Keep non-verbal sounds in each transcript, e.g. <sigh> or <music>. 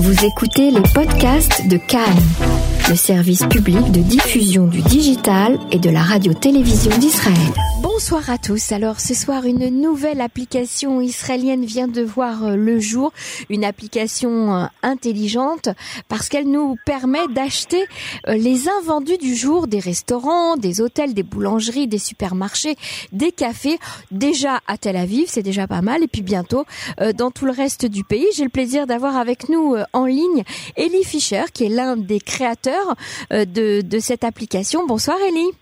Vous écoutez les podcasts de Cannes, le service public de diffusion du digital et de la radio-télévision d'Israël. Bonsoir à tous. Alors ce soir, une nouvelle application israélienne vient de voir euh, le jour, une application euh, intelligente parce qu'elle nous permet d'acheter euh, les invendus du jour des restaurants, des hôtels, des boulangeries, des supermarchés, des cafés, déjà à Tel Aviv, c'est déjà pas mal, et puis bientôt dans tout le reste du pays. J'ai le plaisir d'avoir avec nous en ligne Elie Fischer, qui est l'un des créateurs de, de cette application. Bonsoir Elie.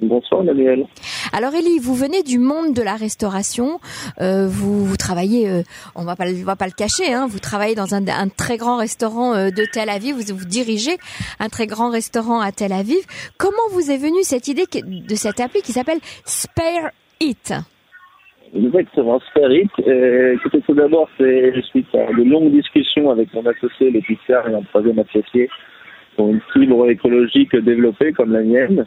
Bonsoir Daniel. Alors Elie, vous venez du monde de la restauration. Euh, vous, vous, travaillez, euh, on va pas, on va pas le cacher, hein, vous travaillez dans un, un très grand restaurant euh, de Tel Aviv. Vous, vous dirigez un très grand restaurant à Tel Aviv. Comment vous est venue cette idée de cette appli qui s'appelle Spare It? Exactement, Spare It. Euh, tout d'abord, c'est suite à de longues discussions avec mon associé, le et un troisième associé pour une fibre écologique développée comme la mienne.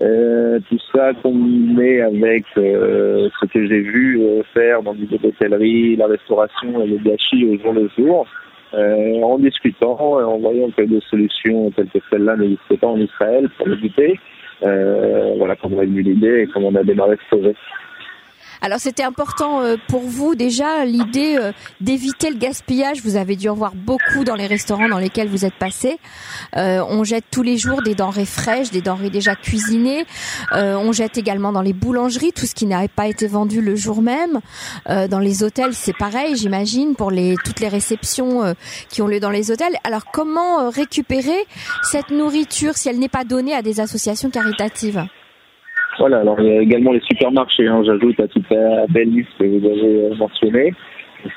Euh, tout ça combiné avec euh, ce que j'ai vu euh, faire dans l'hôtellerie, la restauration et le gâchis au jour le jour, en discutant et en voyant que des solutions telles que celle-là n'existaient pas en Israël pour l'éviter, voilà comment on a eu l'idée et comment on a démarré ce projet. Alors c'était important euh, pour vous déjà l'idée euh, d'éviter le gaspillage. Vous avez dû en voir beaucoup dans les restaurants dans lesquels vous êtes passé. Euh, on jette tous les jours des denrées fraîches, des denrées déjà cuisinées. on jette également dans les boulangeries tout ce qui n'avait pas été vendu le jour même. dans les hôtels, c'est pareil, j'imagine, pour les toutes les réceptions qui ont lieu dans les hôtels. Alors comment récupérer cette nourriture si elle n'est pas donnée à des associations caritatives? Voilà, alors il y a également les supermarchés, hein, j'ajoute à toute la belle liste que vous avez euh, mentionnée.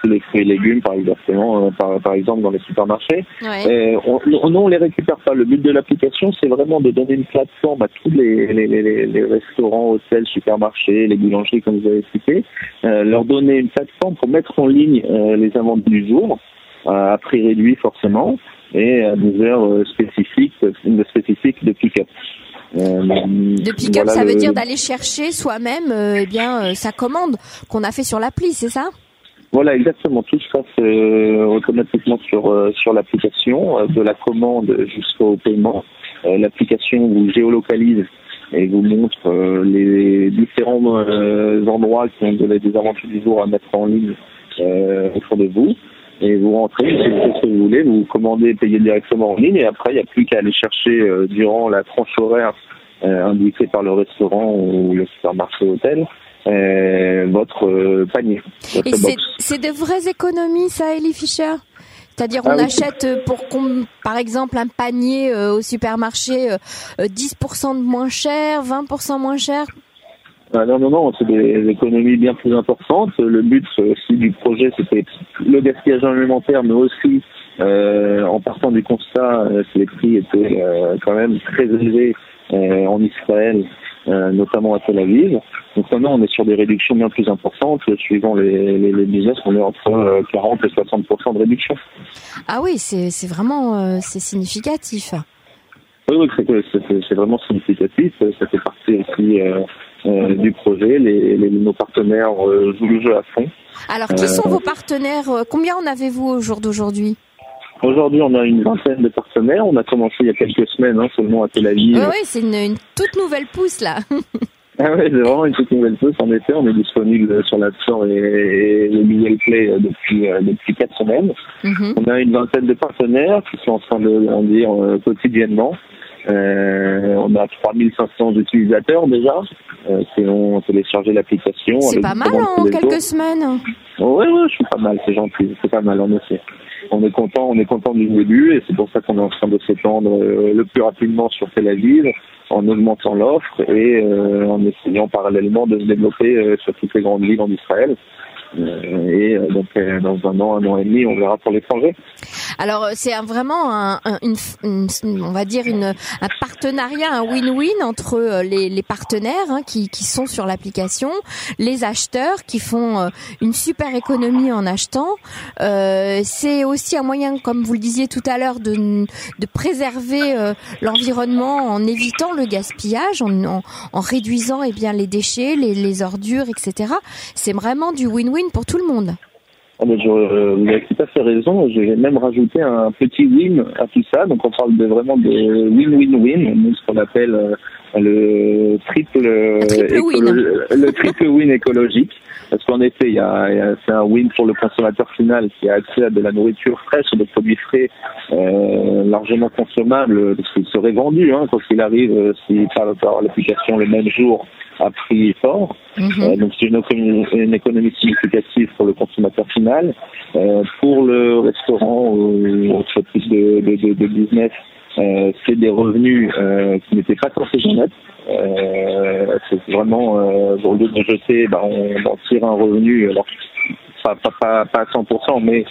Les fruits et légumes, par exemple, euh, par, par exemple dans les supermarchés. Ouais. on, on, les récupère pas. Le but de l'application, c'est vraiment de donner une plateforme à tous les, les, les, les restaurants, hôtels, supermarchés, les boulangeries, comme vous avez cité, euh, leur donner une plateforme pour mettre en ligne les invendus du jour, à prix réduit forcément, et à des heures spécifiques, spécifiques de pick-up. Euh, de pick-up, ça veut dire d'aller chercher soi-même euh, eh bien euh, sa commande qu'on a fait sur l'appli, c'est ça? Voilà, exactement. Tout se passe automatiquement sur sur l'application, de la commande jusqu'au paiement. l'application vous géolocalise et vous montre les différents endroits qui ont des aventures du jour à mettre en ligne autour de vous et vous rentrez, c'est ce que vous voulez, vous commandez, payez directement en ligne et après il n'y a plus qu'à aller chercher euh, durant la tranche horaire euh, indiquée par le restaurant ou le supermarché hôtel euh, votre panier. et c'est de vraies économies ça, Ellie Fischer? C'est-à-dire on ah achète pour par exemple un panier au supermarché 10% de moins cher, 20% moins cher? Non, non, non, c'est des économies bien plus importantes. Le but aussi du projet, c'était le gaspillage alimentaire, mais aussi euh, en partant du constat euh, que les prix étaient euh, quand même très élevés en Israël, notamment à Tel Aviv. Donc maintenant, on est sur des réductions bien plus importantes. Suivant les, les, les business, on est entre 40 et 60 de réduction. Ah oui, c'est vraiment c'est significatif. Oui, oui c'est vraiment significatif. Ça fait partie aussi euh, du projet. Les, les, nos partenaires euh, jouent le jeu à fond. Alors, qui sont euh, vos partenaires Combien en avez-vous au jour d'aujourd'hui? Aujourd'hui, on a une vingtaine de partenaires. On a commencé il y a quelques semaines hein, seulement à Tel Aviv. oui, c'est une, une, toute nouvelle pousse là. <laughs> ah oui, c'est vraiment une toute nouvelle pousse. En effet, on est disponible sur la Store et, le Google Play depuis depuis quatre semaines. Mhm. On a une vingtaine de partenaires qui sont en train de grandir quotidiennement. Euh, on a 3500 utilisateurs déjà euh, qui ont téléchargé l'application. C'est pas mal en quelques semaines. Oui, ouais, je suis pas mal, c'est gentil, c'est pas mal en effet. On est content, on est content du début et c'est pour ça qu'on est en train de s'étendre euh, le plus rapidement sur Tel Aviv en augmentant l'offre et euh, en essayant parallèlement de se développer sur toutes les grandes villes en Israël. Et donc dans un an, un an et demi, on verra pour l'étranger. Alors c'est vraiment un, on va dire un partenariat, un win-win entre euh, les, partenaires hein, qui, sont sur l'application, les acheteurs qui font euh, une super économie en achetant. Euh, c'est aussi un moyen, comme vous le disiez tout à l'heure, de, préserver euh, l'environnement en évitant le gaspillage, en, réduisant eh bien les déchets, les ordures, etc. C'est vraiment du win-win pour tout le monde. Oh, je, euh, vous avez tout à fait raison. J'ai même rajouté un petit win à tout ça. Donc on parle vraiment de win-win-win, ce qu'on appelle le triple, le triple win écologique. Parce qu'en effet, il y a, c'est un win pour le consommateur final qui a accès à de la nourriture fraîche, des produits frais euh, largement consommables, parce qu'il serait vendu hein, quand il arrive, euh, s'il parle par l'application le même jour à prix fort. Mhm. Euh, donc c'est une, une, économie significative pour le consommateur final. Euh, pour le restaurant ou entreprise de, de, de, business, euh, c'est des revenus euh, qui n'étaient pas censés être. Euh, c'est vraiment, euh, au lieu de jeter, on en tire un revenu, alors pas, pas, pas, à 100%, mais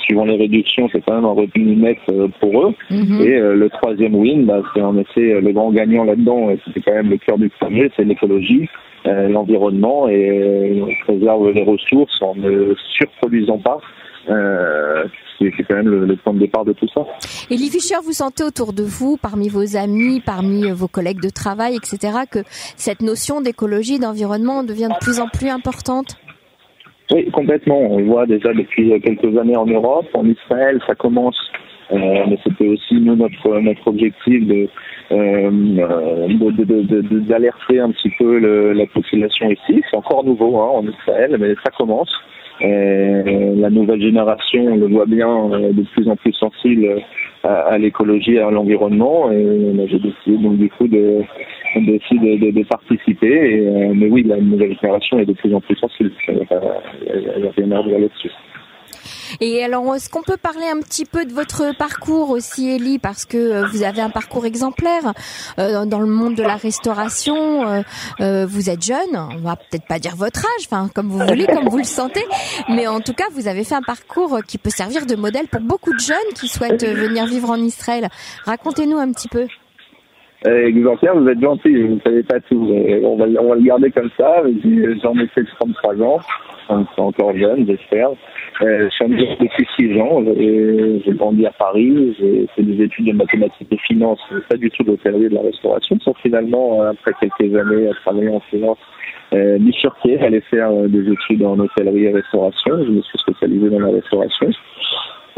suivant les réductions, c'est quand même un revenu net pour eux. Mhm. Et le troisième win, bah, c'est en effet le grand gagnant là-dedans, et c'était quand même le cœur du projet, c'est l'écologie, l'environnement, et on préserve les ressources en ne surproduisant pas. Euh, c'est quand même de tout ça. Et Lee Fischer, vous sentez autour de vous, parmi vos amis, parmi vos collègues de travail, etc., que cette notion d'écologie, d'environnement devient de plus en plus importante? Oui, complètement. On le voit déjà depuis quelques années en Europe, en Israël, ça commence. Euh, mais c'était aussi nous notre notre objectif de euh, d'alerter un petit peu le, la population ici. C'est encore nouveau hein, en Israël, mais ça commence. Euh, la nouvelle génération, on le voit bien, de plus en plus sensible à, l'écologie et à l'environnement. Et j'ai décidé donc du coup de, de, de, participer. Euh, mais oui, la nouvelle génération est de plus en plus sensible. Il n'y a, rien à dire là-dessus. Et alors, est-ce qu'on peut parler un petit peu de votre parcours aussi, Elie, parce que euh, vous avez un parcours exemplaire euh, dans le monde de la restauration. Euh, vous êtes jeune, on va peut-être pas dire votre âge, enfin comme vous voulez, comme vous le sentez, mais en tout cas, vous avez fait un parcours qui peut servir de modèle pour beaucoup de jeunes qui souhaitent venir vivre en Israël. Racontez-nous un petit peu. Exemplaire, vous êtes gentil, vous ne savez pas tout. On va, on va le garder comme ça. J'en ai fait 33 ans, c'est encore jeune, j'espère. Euh, je suis en depuis 6 ans. J'ai grandi à Paris. J'ai fait des études de mathématiques et finances, pas du tout d'hôtellerie et de la restauration. Sans finalement, euh, après quelques années à travailler en finance, euh, bifurqué, aller faire euh, des études en hôtellerie et restauration. Je me suis spécialisé dans la restauration.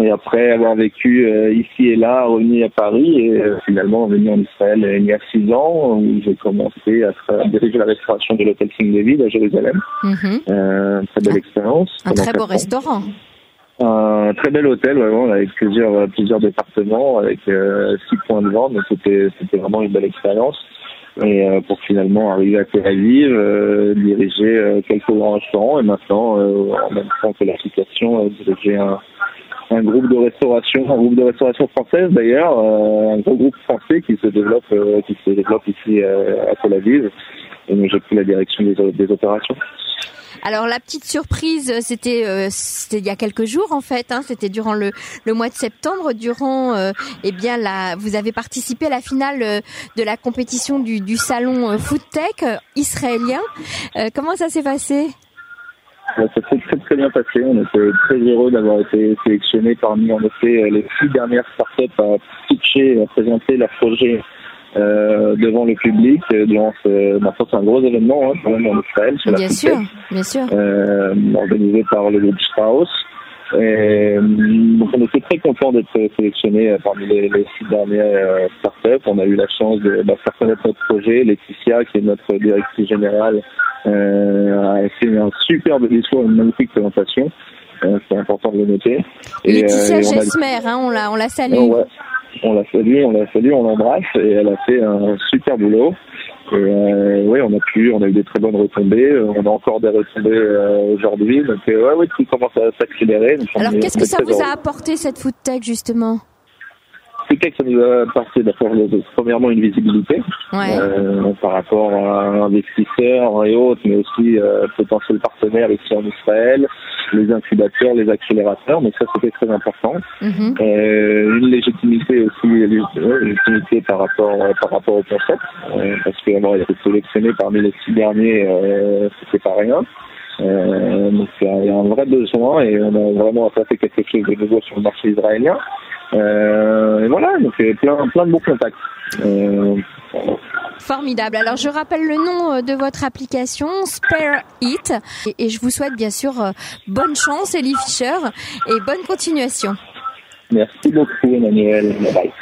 Et après avoir vécu euh, ici et là, revenu à Paris et euh, finalement venu en Israël il y a six ans où j'ai commencé à, diriger la restauration de l'hôtel King David à Jérusalem. Mhm. Euh, très belle expérience. Un très beau restaurant. Un très bel hôtel vraiment avec plusieurs plusieurs départements avec six points de vente donc c'était c'était vraiment une belle expérience et pour finalement arriver à Tel Aviv, diriger quelques grands restaurants et maintenant en même temps que l'application diriger un un groupe de restauration, un groupe de restauration française d'ailleurs, euh, un gros groupe français qui se développe, euh, qui se développe ici euh, à Tel Aviv. Et j'ai pris la direction des, des opérations. Alors la petite surprise, c'était c'était il y a quelques jours en fait. Hein, c'était durant le, le mois de septembre, durant eh bien la, vous avez participé à la finale de la compétition du, du salon Food Tech israélien. comment ça s'est passé? Ça s'est très très bien passé. On était très heureux d'avoir été sélectionnés parmi en effet les six dernières startups à pitcher, à présenter leur projet euh, devant le public. Durant ce, maintenant c'est un gros événement hein, quand même en Israël. Bien sûr, bien sûr. Euh, organisé par le groupe Strauss. Et, donc on était très content d'être sélectionnés parmi les, les, six dernières euh, startups. On a eu la chance de bah, faire connaître notre projet. Laetitia, qui est notre directrice générale, euh, fait un superbe discours, une magnifique présentation. Euh, c'est important de le noter. Et, Laetitia euh, Gesmer, hein, on la, on la salue. on la salue, on la salue, on l'embrasse et elle a fait un super boulot. Et euh, oui, on a pu, on a eu des très bonnes retombées. Euh, on a encore des retombées euh, aujourd'hui. Donc euh, ouais, oui, tout commence à s'accélérer. Alors qu'est-ce que ça vous a apporté cette food tech justement? Foodtech, ça nous a apporté d'abord premièrement une visibilité euh, par rapport à investisseurs et autres, mais aussi euh, potentiels partenaires ici en Israël, les incubateurs, les accélérateurs. Donc ça, c'était très important. Mhm. euh, une légitimité aussi, une légitimité par rapport par rapport au concept, euh, parce que bon, il a été sélectionné parmi les six derniers, euh, c'était pas rien. Euh, donc il y a un vrai besoin et on a vraiment apporté quelque chose de nouveau sur le marché israélien. Euh, et voilà, donc plein, plein de bons contacts. Euh, Formidable. Alors je rappelle le nom de votre application, Spare It, et, je vous souhaite bien sûr bonne chance, Elie Fischer, et bonne continuation. Merci beaucoup, Emmanuel. Bye.